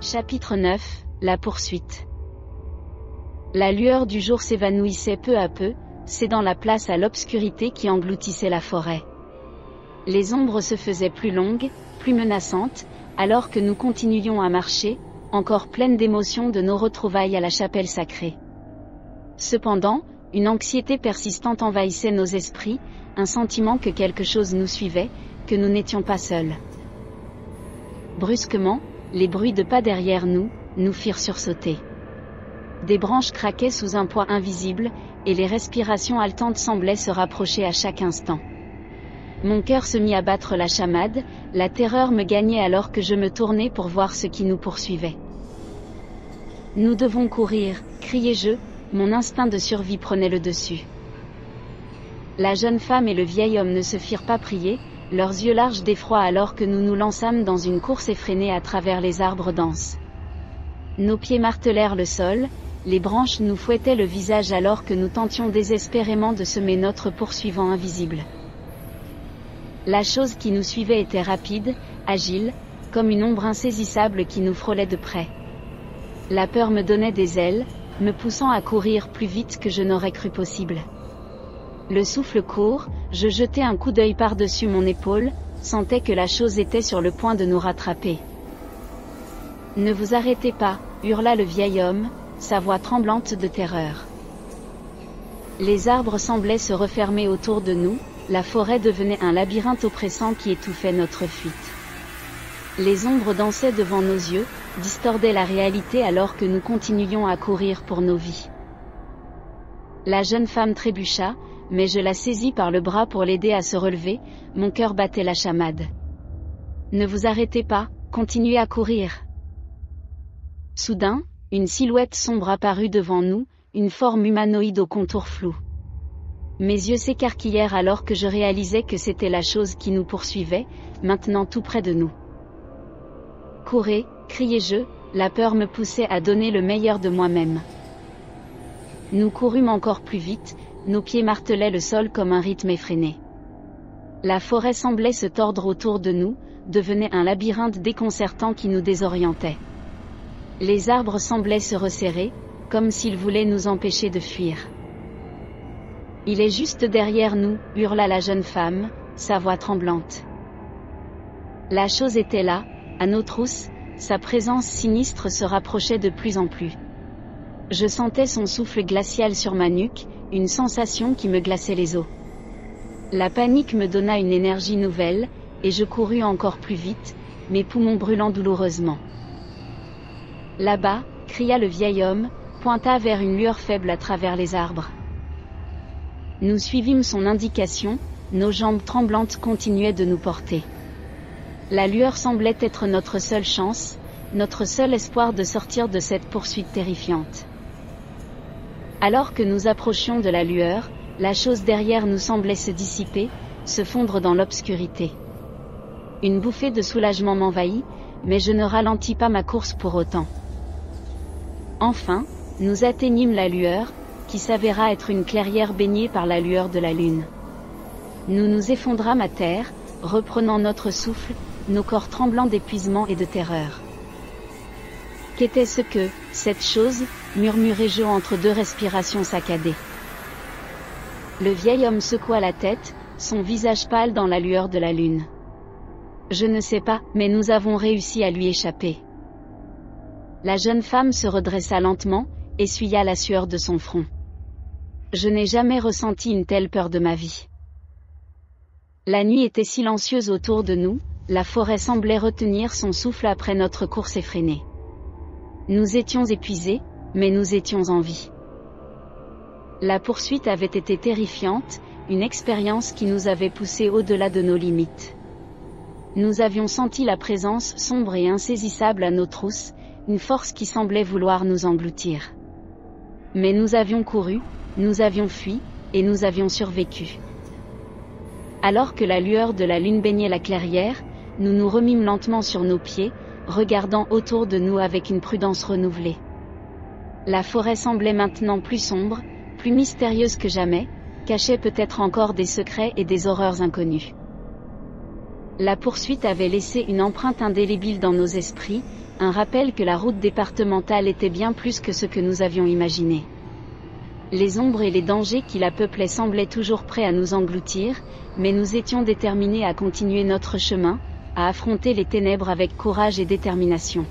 Chapitre 9 La poursuite. La lueur du jour s'évanouissait peu à peu, cédant la place à l'obscurité qui engloutissait la forêt. Les ombres se faisaient plus longues, plus menaçantes, alors que nous continuions à marcher, encore pleines d'émotions de nos retrouvailles à la chapelle sacrée. Cependant, une anxiété persistante envahissait nos esprits, un sentiment que quelque chose nous suivait, que nous n'étions pas seuls. Brusquement, les bruits de pas derrière nous, nous firent sursauter. Des branches craquaient sous un poids invisible, et les respirations haletantes semblaient se rapprocher à chaque instant. Mon cœur se mit à battre la chamade, la terreur me gagnait alors que je me tournais pour voir ce qui nous poursuivait. Nous devons courir, criai-je, mon instinct de survie prenait le dessus. La jeune femme et le vieil homme ne se firent pas prier, leurs yeux larges d'effroi alors que nous nous lançâmes dans une course effrénée à travers les arbres denses. Nos pieds martelèrent le sol, les branches nous fouettaient le visage alors que nous tentions désespérément de semer notre poursuivant invisible. La chose qui nous suivait était rapide, agile, comme une ombre insaisissable qui nous frôlait de près. La peur me donnait des ailes, me poussant à courir plus vite que je n'aurais cru possible. Le souffle court, je jetai un coup d'œil par-dessus mon épaule, sentais que la chose était sur le point de nous rattraper. Ne vous arrêtez pas, hurla le vieil homme, sa voix tremblante de terreur. Les arbres semblaient se refermer autour de nous, la forêt devenait un labyrinthe oppressant qui étouffait notre fuite. Les ombres dansaient devant nos yeux, distordaient la réalité alors que nous continuions à courir pour nos vies. La jeune femme trébucha, mais je la saisis par le bras pour l'aider à se relever, mon cœur battait la chamade. Ne vous arrêtez pas, continuez à courir. Soudain, une silhouette sombre apparut devant nous, une forme humanoïde au contour flou. Mes yeux s'écarquillèrent alors que je réalisais que c'était la chose qui nous poursuivait, maintenant tout près de nous. Courez, criai-je, la peur me poussait à donner le meilleur de moi-même. Nous courûmes encore plus vite, nos pieds martelaient le sol comme un rythme effréné. La forêt semblait se tordre autour de nous, devenait un labyrinthe déconcertant qui nous désorientait. Les arbres semblaient se resserrer, comme s'ils voulaient nous empêcher de fuir. Il est juste derrière nous, hurla la jeune femme, sa voix tremblante. La chose était là, à nos trousses, sa présence sinistre se rapprochait de plus en plus. Je sentais son souffle glacial sur ma nuque, une sensation qui me glaçait les os. La panique me donna une énergie nouvelle, et je courus encore plus vite, mes poumons brûlant douloureusement. Là-bas, cria le vieil homme, pointa vers une lueur faible à travers les arbres. Nous suivîmes son indication, nos jambes tremblantes continuaient de nous porter. La lueur semblait être notre seule chance, notre seul espoir de sortir de cette poursuite terrifiante. Alors que nous approchions de la lueur, la chose derrière nous semblait se dissiper, se fondre dans l'obscurité. Une bouffée de soulagement m'envahit, mais je ne ralentis pas ma course pour autant. Enfin, nous atteignîmes la lueur, qui s'avéra être une clairière baignée par la lueur de la lune. Nous nous effondrames à terre, reprenant notre souffle, nos corps tremblants d'épuisement et de terreur. Qu'était-ce que, cette chose, murmurai-je entre deux respirations saccadées. Le vieil homme secoua la tête, son visage pâle dans la lueur de la lune. Je ne sais pas, mais nous avons réussi à lui échapper. La jeune femme se redressa lentement, essuya la sueur de son front. Je n'ai jamais ressenti une telle peur de ma vie. La nuit était silencieuse autour de nous, la forêt semblait retenir son souffle après notre course effrénée. Nous étions épuisés, mais nous étions en vie. La poursuite avait été terrifiante, une expérience qui nous avait poussés au-delà de nos limites. Nous avions senti la présence sombre et insaisissable à nos trousses, une force qui semblait vouloir nous engloutir. Mais nous avions couru, nous avions fui, et nous avions survécu. Alors que la lueur de la lune baignait la clairière, nous nous remîmes lentement sur nos pieds, regardant autour de nous avec une prudence renouvelée. La forêt semblait maintenant plus sombre, plus mystérieuse que jamais, cachait peut-être encore des secrets et des horreurs inconnues. La poursuite avait laissé une empreinte indélébile dans nos esprits, un rappel que la route départementale était bien plus que ce que nous avions imaginé. Les ombres et les dangers qui la peuplaient semblaient toujours prêts à nous engloutir, mais nous étions déterminés à continuer notre chemin, à affronter les ténèbres avec courage et détermination.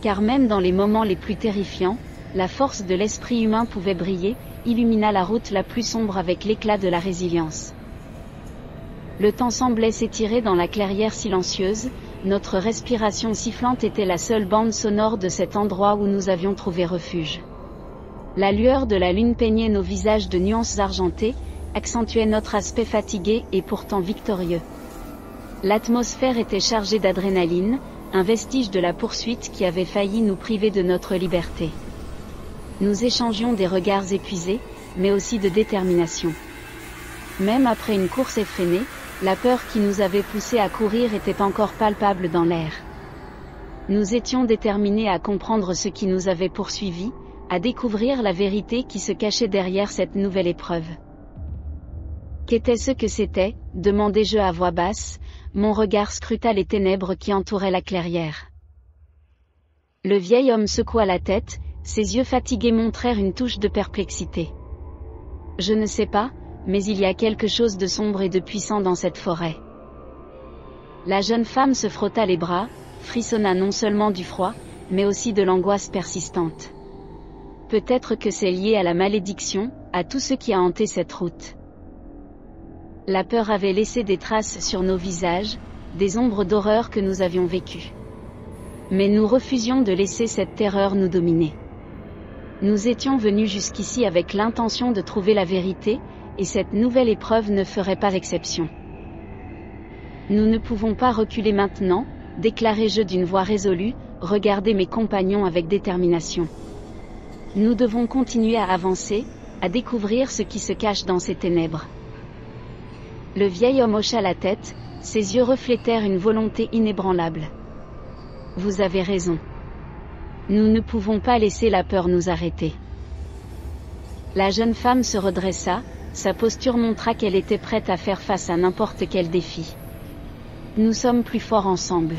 Car même dans les moments les plus terrifiants, la force de l'esprit humain pouvait briller, illumina la route la plus sombre avec l'éclat de la résilience. Le temps semblait s'étirer dans la clairière silencieuse, notre respiration sifflante était la seule bande sonore de cet endroit où nous avions trouvé refuge. La lueur de la lune peignait nos visages de nuances argentées, accentuait notre aspect fatigué et pourtant victorieux. L'atmosphère était chargée d'adrénaline, un vestige de la poursuite qui avait failli nous priver de notre liberté. Nous échangions des regards épuisés, mais aussi de détermination. Même après une course effrénée, la peur qui nous avait poussés à courir était encore palpable dans l'air. Nous étions déterminés à comprendre ce qui nous avait poursuivis, à découvrir la vérité qui se cachait derrière cette nouvelle épreuve. Qu'était-ce que c'était? demandai-je à voix basse, mon regard scruta les ténèbres qui entouraient la clairière. Le vieil homme secoua la tête, ses yeux fatigués montrèrent une touche de perplexité. Je ne sais pas, mais il y a quelque chose de sombre et de puissant dans cette forêt. La jeune femme se frotta les bras, frissonna non seulement du froid, mais aussi de l'angoisse persistante. Peut-être que c'est lié à la malédiction, à tout ce qui a hanté cette route. La peur avait laissé des traces sur nos visages, des ombres d'horreur que nous avions vécues. Mais nous refusions de laisser cette terreur nous dominer. Nous étions venus jusqu'ici avec l'intention de trouver la vérité, et cette nouvelle épreuve ne ferait pas exception. Nous ne pouvons pas reculer maintenant, déclarai-je d'une voix résolue, regardez mes compagnons avec détermination. Nous devons continuer à avancer, à découvrir ce qui se cache dans ces ténèbres. Le vieil homme hocha la tête, ses yeux reflétèrent une volonté inébranlable. Vous avez raison. Nous ne pouvons pas laisser la peur nous arrêter. La jeune femme se redressa, sa posture montra qu'elle était prête à faire face à n'importe quel défi. Nous sommes plus forts ensemble.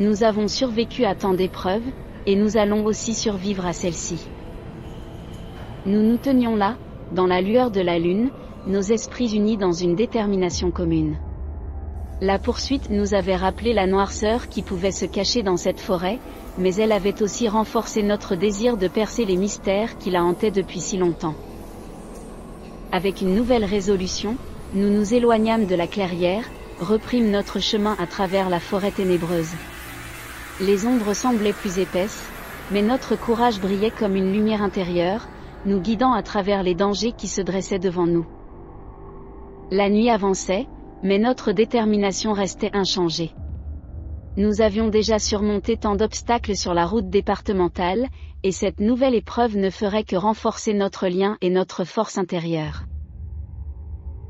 Nous avons survécu à tant d'épreuves, et nous allons aussi survivre à celle-ci. Nous nous tenions là, dans la lueur de la lune, nos esprits unis dans une détermination commune. La poursuite nous avait rappelé la noirceur qui pouvait se cacher dans cette forêt, mais elle avait aussi renforcé notre désir de percer les mystères qui la hantaient depuis si longtemps. Avec une nouvelle résolution, nous nous éloignâmes de la clairière, reprîmes notre chemin à travers la forêt ténébreuse. Les ombres semblaient plus épaisses, mais notre courage brillait comme une lumière intérieure, nous guidant à travers les dangers qui se dressaient devant nous. La nuit avançait, mais notre détermination restait inchangée. Nous avions déjà surmonté tant d'obstacles sur la route départementale, et cette nouvelle épreuve ne ferait que renforcer notre lien et notre force intérieure.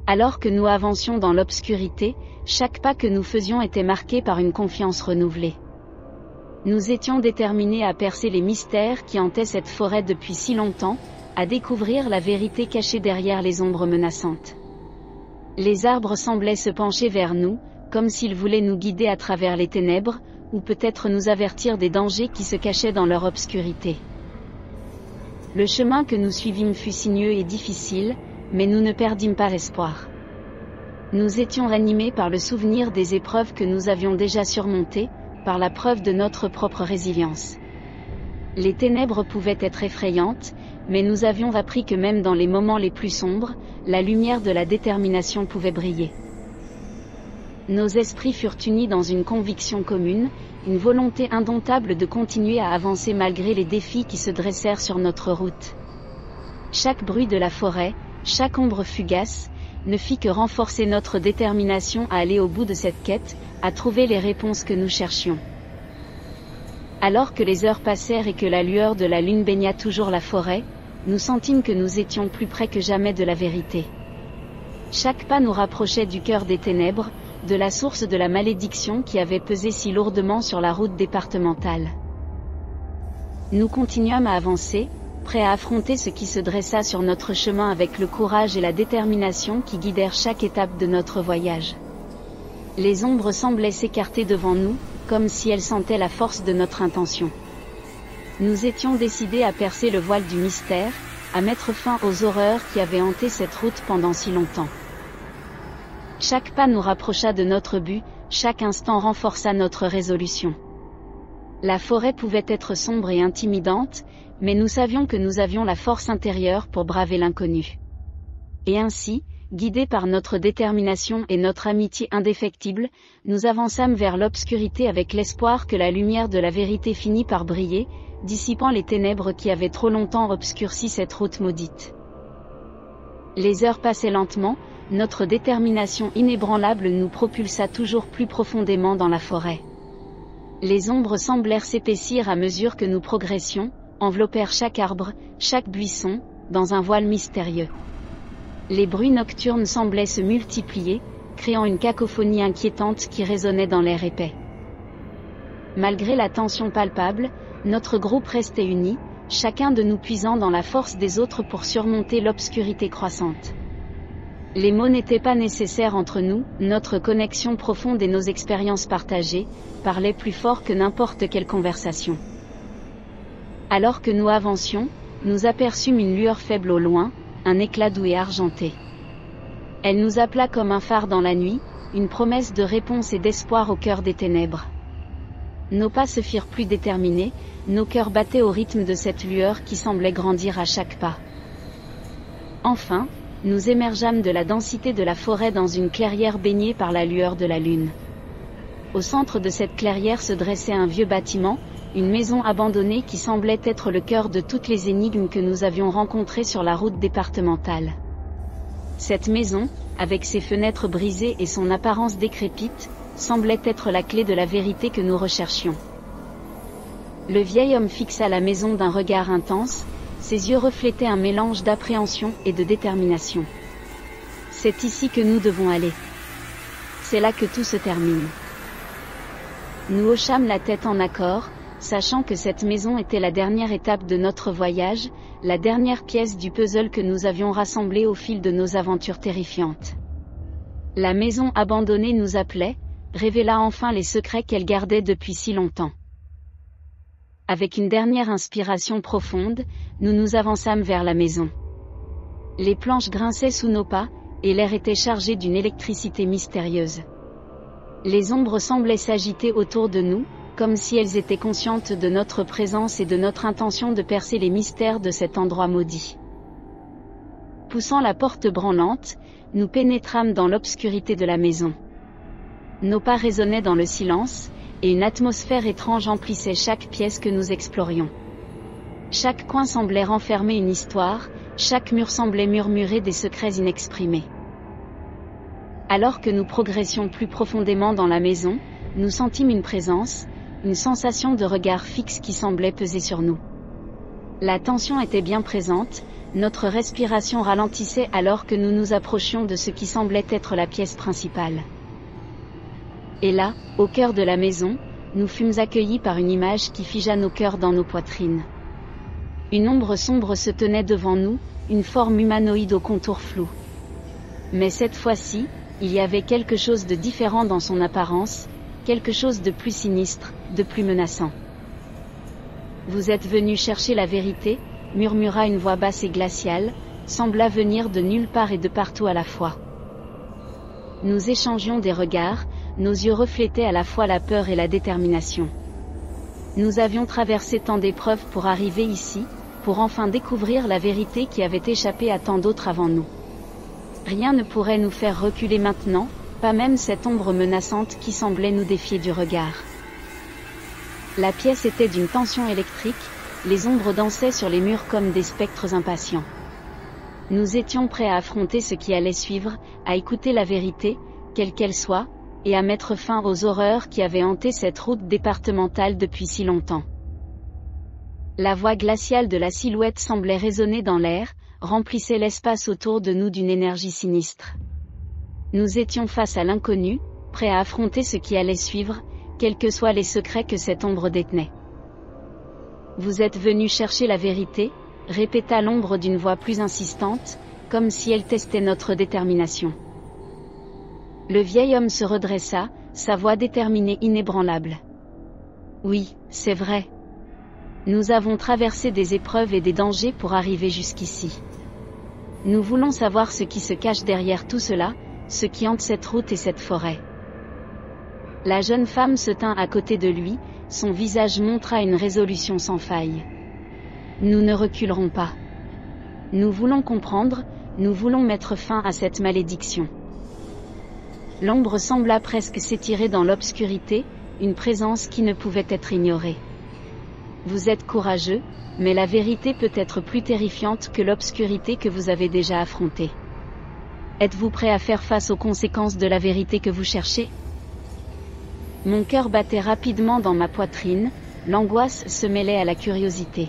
Alors que nous avancions dans l'obscurité, chaque pas que nous faisions était marqué par une confiance renouvelée. Nous étions déterminés à percer les mystères qui hantaient cette forêt depuis si longtemps, à découvrir la vérité cachée derrière les ombres menaçantes. Les arbres semblaient se pencher vers nous, comme s'ils voulaient nous guider à travers les ténèbres, ou peut-être nous avertir des dangers qui se cachaient dans leur obscurité. Le chemin que nous suivîmes fut sinueux et difficile, mais nous ne perdîmes pas espoir. Nous étions ranimés par le souvenir des épreuves que nous avions déjà surmontées, par la preuve de notre propre résilience. Les ténèbres pouvaient être effrayantes, mais nous avions appris que même dans les moments les plus sombres, la lumière de la détermination pouvait briller. Nos esprits furent unis dans une conviction commune, une volonté indomptable de continuer à avancer malgré les défis qui se dressèrent sur notre route. Chaque bruit de la forêt, chaque ombre fugace, ne fit que renforcer notre détermination à aller au bout de cette quête, à trouver les réponses que nous cherchions. Alors que les heures passèrent et que la lueur de la lune baigna toujours la forêt, nous sentîmes que nous étions plus près que jamais de la vérité. Chaque pas nous rapprochait du cœur des ténèbres, de la source de la malédiction qui avait pesé si lourdement sur la route départementale. Nous continuâmes à avancer, prêts à affronter ce qui se dressa sur notre chemin avec le courage et la détermination qui guidèrent chaque étape de notre voyage. Les ombres semblaient s'écarter devant nous, comme si elle sentait la force de notre intention. Nous étions décidés à percer le voile du mystère, à mettre fin aux horreurs qui avaient hanté cette route pendant si longtemps. Chaque pas nous rapprocha de notre but, chaque instant renforça notre résolution. La forêt pouvait être sombre et intimidante, mais nous savions que nous avions la force intérieure pour braver l'inconnu. Et ainsi, guidés par notre détermination et notre amitié indéfectible, nous avançâmes vers l'obscurité avec l'espoir que la lumière de la vérité finit par briller, dissipant les ténèbres qui avaient trop longtemps obscurci cette route maudite. Les heures passaient lentement, notre détermination inébranlable nous propulsa toujours plus profondément dans la forêt. Les ombres semblèrent s'épaissir à mesure que nous progressions, enveloppèrent chaque arbre, chaque buisson, dans un voile mystérieux les bruits nocturnes semblaient se multiplier, créant une cacophonie inquiétante qui résonnait dans l'air épais. Malgré la tension palpable, notre groupe restait uni, chacun de nous puisant dans la force des autres pour surmonter l'obscurité croissante. Les mots n'étaient pas nécessaires entre nous, notre connexion profonde et nos expériences partagées, parlaient plus fort que n'importe quelle conversation. Alors que nous avancions, nous aperçûmes une lueur faible au loin, un éclat doux et argenté. Elle nous appela comme un phare dans la nuit, une promesse de réponse et d'espoir au cœur des ténèbres. Nos pas se firent plus déterminés, nos cœurs battaient au rythme de cette lueur qui semblait grandir à chaque pas. Enfin, nous émergeâmes de la densité de la forêt dans une clairière baignée par la lueur de la lune. Au centre de cette clairière se dressait un vieux bâtiment, une maison abandonnée qui semblait être le cœur de toutes les énigmes que nous avions rencontrées sur la route départementale. Cette maison, avec ses fenêtres brisées et son apparence décrépite, semblait être la clé de la vérité que nous recherchions. Le vieil homme fixa la maison d'un regard intense, ses yeux reflétaient un mélange d'appréhension et de détermination. C'est ici que nous devons aller. C'est là que tout se termine. Nous hochâmes la tête en accord, sachant que cette maison était la dernière étape de notre voyage, la dernière pièce du puzzle que nous avions rassemblé au fil de nos aventures terrifiantes. La maison abandonnée nous appelait, révéla enfin les secrets qu'elle gardait depuis si longtemps. Avec une dernière inspiration profonde, nous nous avançâmes vers la maison. Les planches grinçaient sous nos pas, et l'air était chargé d'une électricité mystérieuse. Les ombres semblaient s'agiter autour de nous, comme si elles étaient conscientes de notre présence et de notre intention de percer les mystères de cet endroit maudit. Poussant la porte branlante, nous pénétrâmes dans l'obscurité de la maison. Nos pas résonnaient dans le silence, et une atmosphère étrange emplissait chaque pièce que nous explorions. Chaque coin semblait renfermer une histoire, chaque mur semblait murmurer des secrets inexprimés. Alors que nous progressions plus profondément dans la maison, nous sentîmes une présence, une sensation de regard fixe qui semblait peser sur nous. La tension était bien présente, notre respiration ralentissait alors que nous nous approchions de ce qui semblait être la pièce principale. Et là, au cœur de la maison, nous fûmes accueillis par une image qui figea nos cœurs dans nos poitrines. Une ombre sombre se tenait devant nous, une forme humanoïde au contour flou. Mais cette fois-ci, il y avait quelque chose de différent dans son apparence, quelque chose de plus sinistre, de plus menaçant. Vous êtes venu chercher la vérité, murmura une voix basse et glaciale, sembla venir de nulle part et de partout à la fois. Nous échangions des regards, nos yeux reflétaient à la fois la peur et la détermination. Nous avions traversé tant d'épreuves pour arriver ici, pour enfin découvrir la vérité qui avait échappé à tant d'autres avant nous. Rien ne pourrait nous faire reculer maintenant, pas même cette ombre menaçante qui semblait nous défier du regard. La pièce était d'une tension électrique, les ombres dansaient sur les murs comme des spectres impatients. Nous étions prêts à affronter ce qui allait suivre, à écouter la vérité, quelle qu'elle soit, et à mettre fin aux horreurs qui avaient hanté cette route départementale depuis si longtemps. La voix glaciale de la silhouette semblait résonner dans l'air, remplissait l'espace autour de nous d'une énergie sinistre. Nous étions face à l'inconnu, prêts à affronter ce qui allait suivre, quels que soient les secrets que cette ombre détenait. Vous êtes venu chercher la vérité, répéta l'ombre d'une voix plus insistante, comme si elle testait notre détermination. Le vieil homme se redressa, sa voix déterminée inébranlable. Oui, c'est vrai. Nous avons traversé des épreuves et des dangers pour arriver jusqu'ici. Nous voulons savoir ce qui se cache derrière tout cela, ce qui hante cette route et cette forêt. La jeune femme se tint à côté de lui, son visage montra une résolution sans faille. Nous ne reculerons pas. Nous voulons comprendre, nous voulons mettre fin à cette malédiction. L'ombre sembla presque s'étirer dans l'obscurité, une présence qui ne pouvait être ignorée. Vous êtes courageux, mais la vérité peut être plus terrifiante que l'obscurité que vous avez déjà affrontée. Êtes-vous prêt à faire face aux conséquences de la vérité que vous cherchez? Mon cœur battait rapidement dans ma poitrine, l'angoisse se mêlait à la curiosité.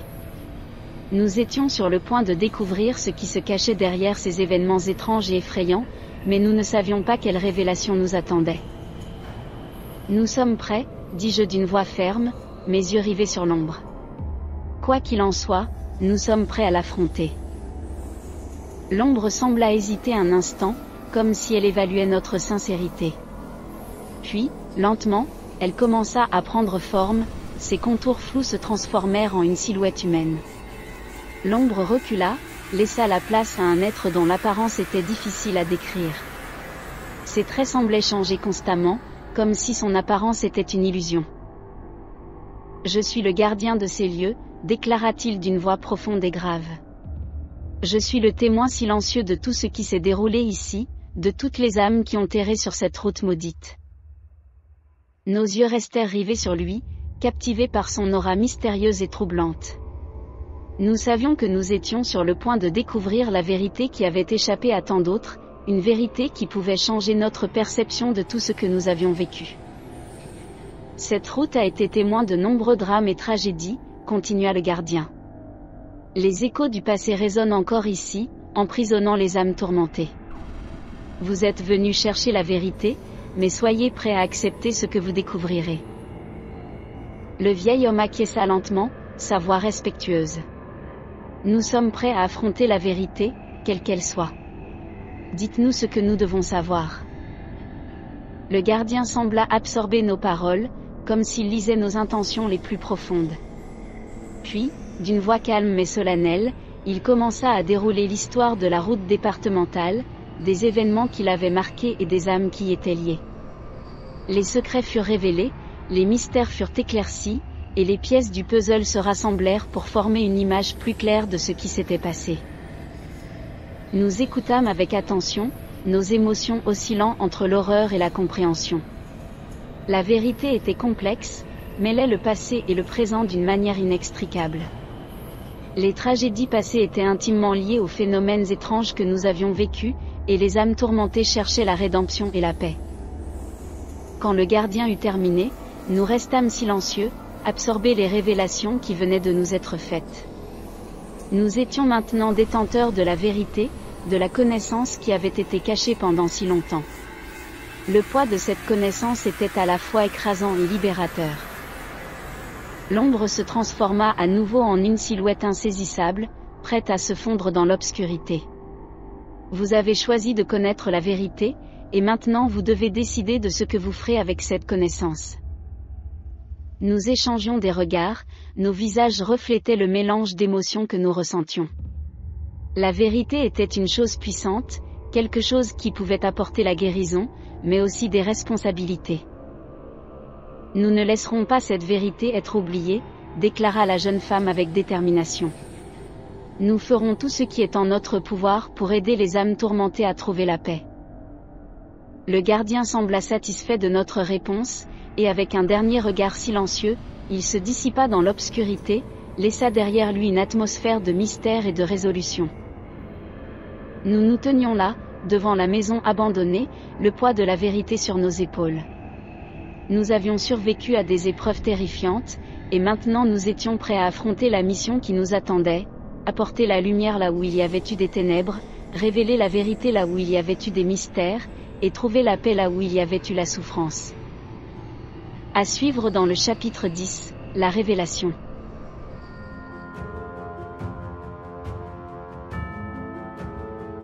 Nous étions sur le point de découvrir ce qui se cachait derrière ces événements étranges et effrayants, mais nous ne savions pas quelle révélation nous attendait. Nous sommes prêts, dis-je d'une voix ferme, mes yeux rivés sur l'ombre. Quoi qu'il en soit, nous sommes prêts à l'affronter. L'ombre sembla hésiter un instant, comme si elle évaluait notre sincérité. Puis, lentement, elle commença à prendre forme, ses contours flous se transformèrent en une silhouette humaine. L'ombre recula, laissa la place à un être dont l'apparence était difficile à décrire. Ses traits semblaient changer constamment, comme si son apparence était une illusion. Je suis le gardien de ces lieux, déclara-t-il d'une voix profonde et grave. Je suis le témoin silencieux de tout ce qui s'est déroulé ici, de toutes les âmes qui ont erré sur cette route maudite. Nos yeux restèrent rivés sur lui, captivés par son aura mystérieuse et troublante. Nous savions que nous étions sur le point de découvrir la vérité qui avait échappé à tant d'autres, une vérité qui pouvait changer notre perception de tout ce que nous avions vécu. Cette route a été témoin de nombreux drames et tragédies, continua le gardien. Les échos du passé résonnent encore ici, emprisonnant les âmes tourmentées. Vous êtes venu chercher la vérité, mais soyez prêts à accepter ce que vous découvrirez. Le vieil homme acquiesça lentement, sa voix respectueuse. Nous sommes prêts à affronter la vérité, quelle qu'elle soit. Dites-nous ce que nous devons savoir. Le gardien sembla absorber nos paroles, comme s'il lisait nos intentions les plus profondes. Puis, d'une voix calme mais solennelle, il commença à dérouler l'histoire de la route départementale, des événements qui l'avaient marqué et des âmes qui y étaient liées. Les secrets furent révélés, les mystères furent éclaircis, et les pièces du puzzle se rassemblèrent pour former une image plus claire de ce qui s'était passé. Nous écoutâmes avec attention, nos émotions oscillant entre l'horreur et la compréhension. La vérité était complexe, mêlait le passé et le présent d'une manière inextricable. Les tragédies passées étaient intimement liées aux phénomènes étranges que nous avions vécus, et les âmes tourmentées cherchaient la rédemption et la paix. Quand le gardien eut terminé, nous restâmes silencieux, absorbés les révélations qui venaient de nous être faites. Nous étions maintenant détenteurs de la vérité, de la connaissance qui avait été cachée pendant si longtemps. Le poids de cette connaissance était à la fois écrasant et libérateur. L'ombre se transforma à nouveau en une silhouette insaisissable, prête à se fondre dans l'obscurité. Vous avez choisi de connaître la vérité, et maintenant vous devez décider de ce que vous ferez avec cette connaissance. Nous échangions des regards, nos visages reflétaient le mélange d'émotions que nous ressentions. La vérité était une chose puissante, quelque chose qui pouvait apporter la guérison, mais aussi des responsabilités. Nous ne laisserons pas cette vérité être oubliée, déclara la jeune femme avec détermination. Nous ferons tout ce qui est en notre pouvoir pour aider les âmes tourmentées à trouver la paix. Le gardien sembla satisfait de notre réponse, et avec un dernier regard silencieux, il se dissipa dans l'obscurité, laissa derrière lui une atmosphère de mystère et de résolution. Nous nous tenions là, devant la maison abandonnée, le poids de la vérité sur nos épaules. Nous avions survécu à des épreuves terrifiantes, et maintenant nous étions prêts à affronter la mission qui nous attendait, apporter la lumière là où il y avait eu des ténèbres, révéler la vérité là où il y avait eu des mystères, et trouver la paix là où il y avait eu la souffrance. À suivre dans le chapitre 10, la révélation.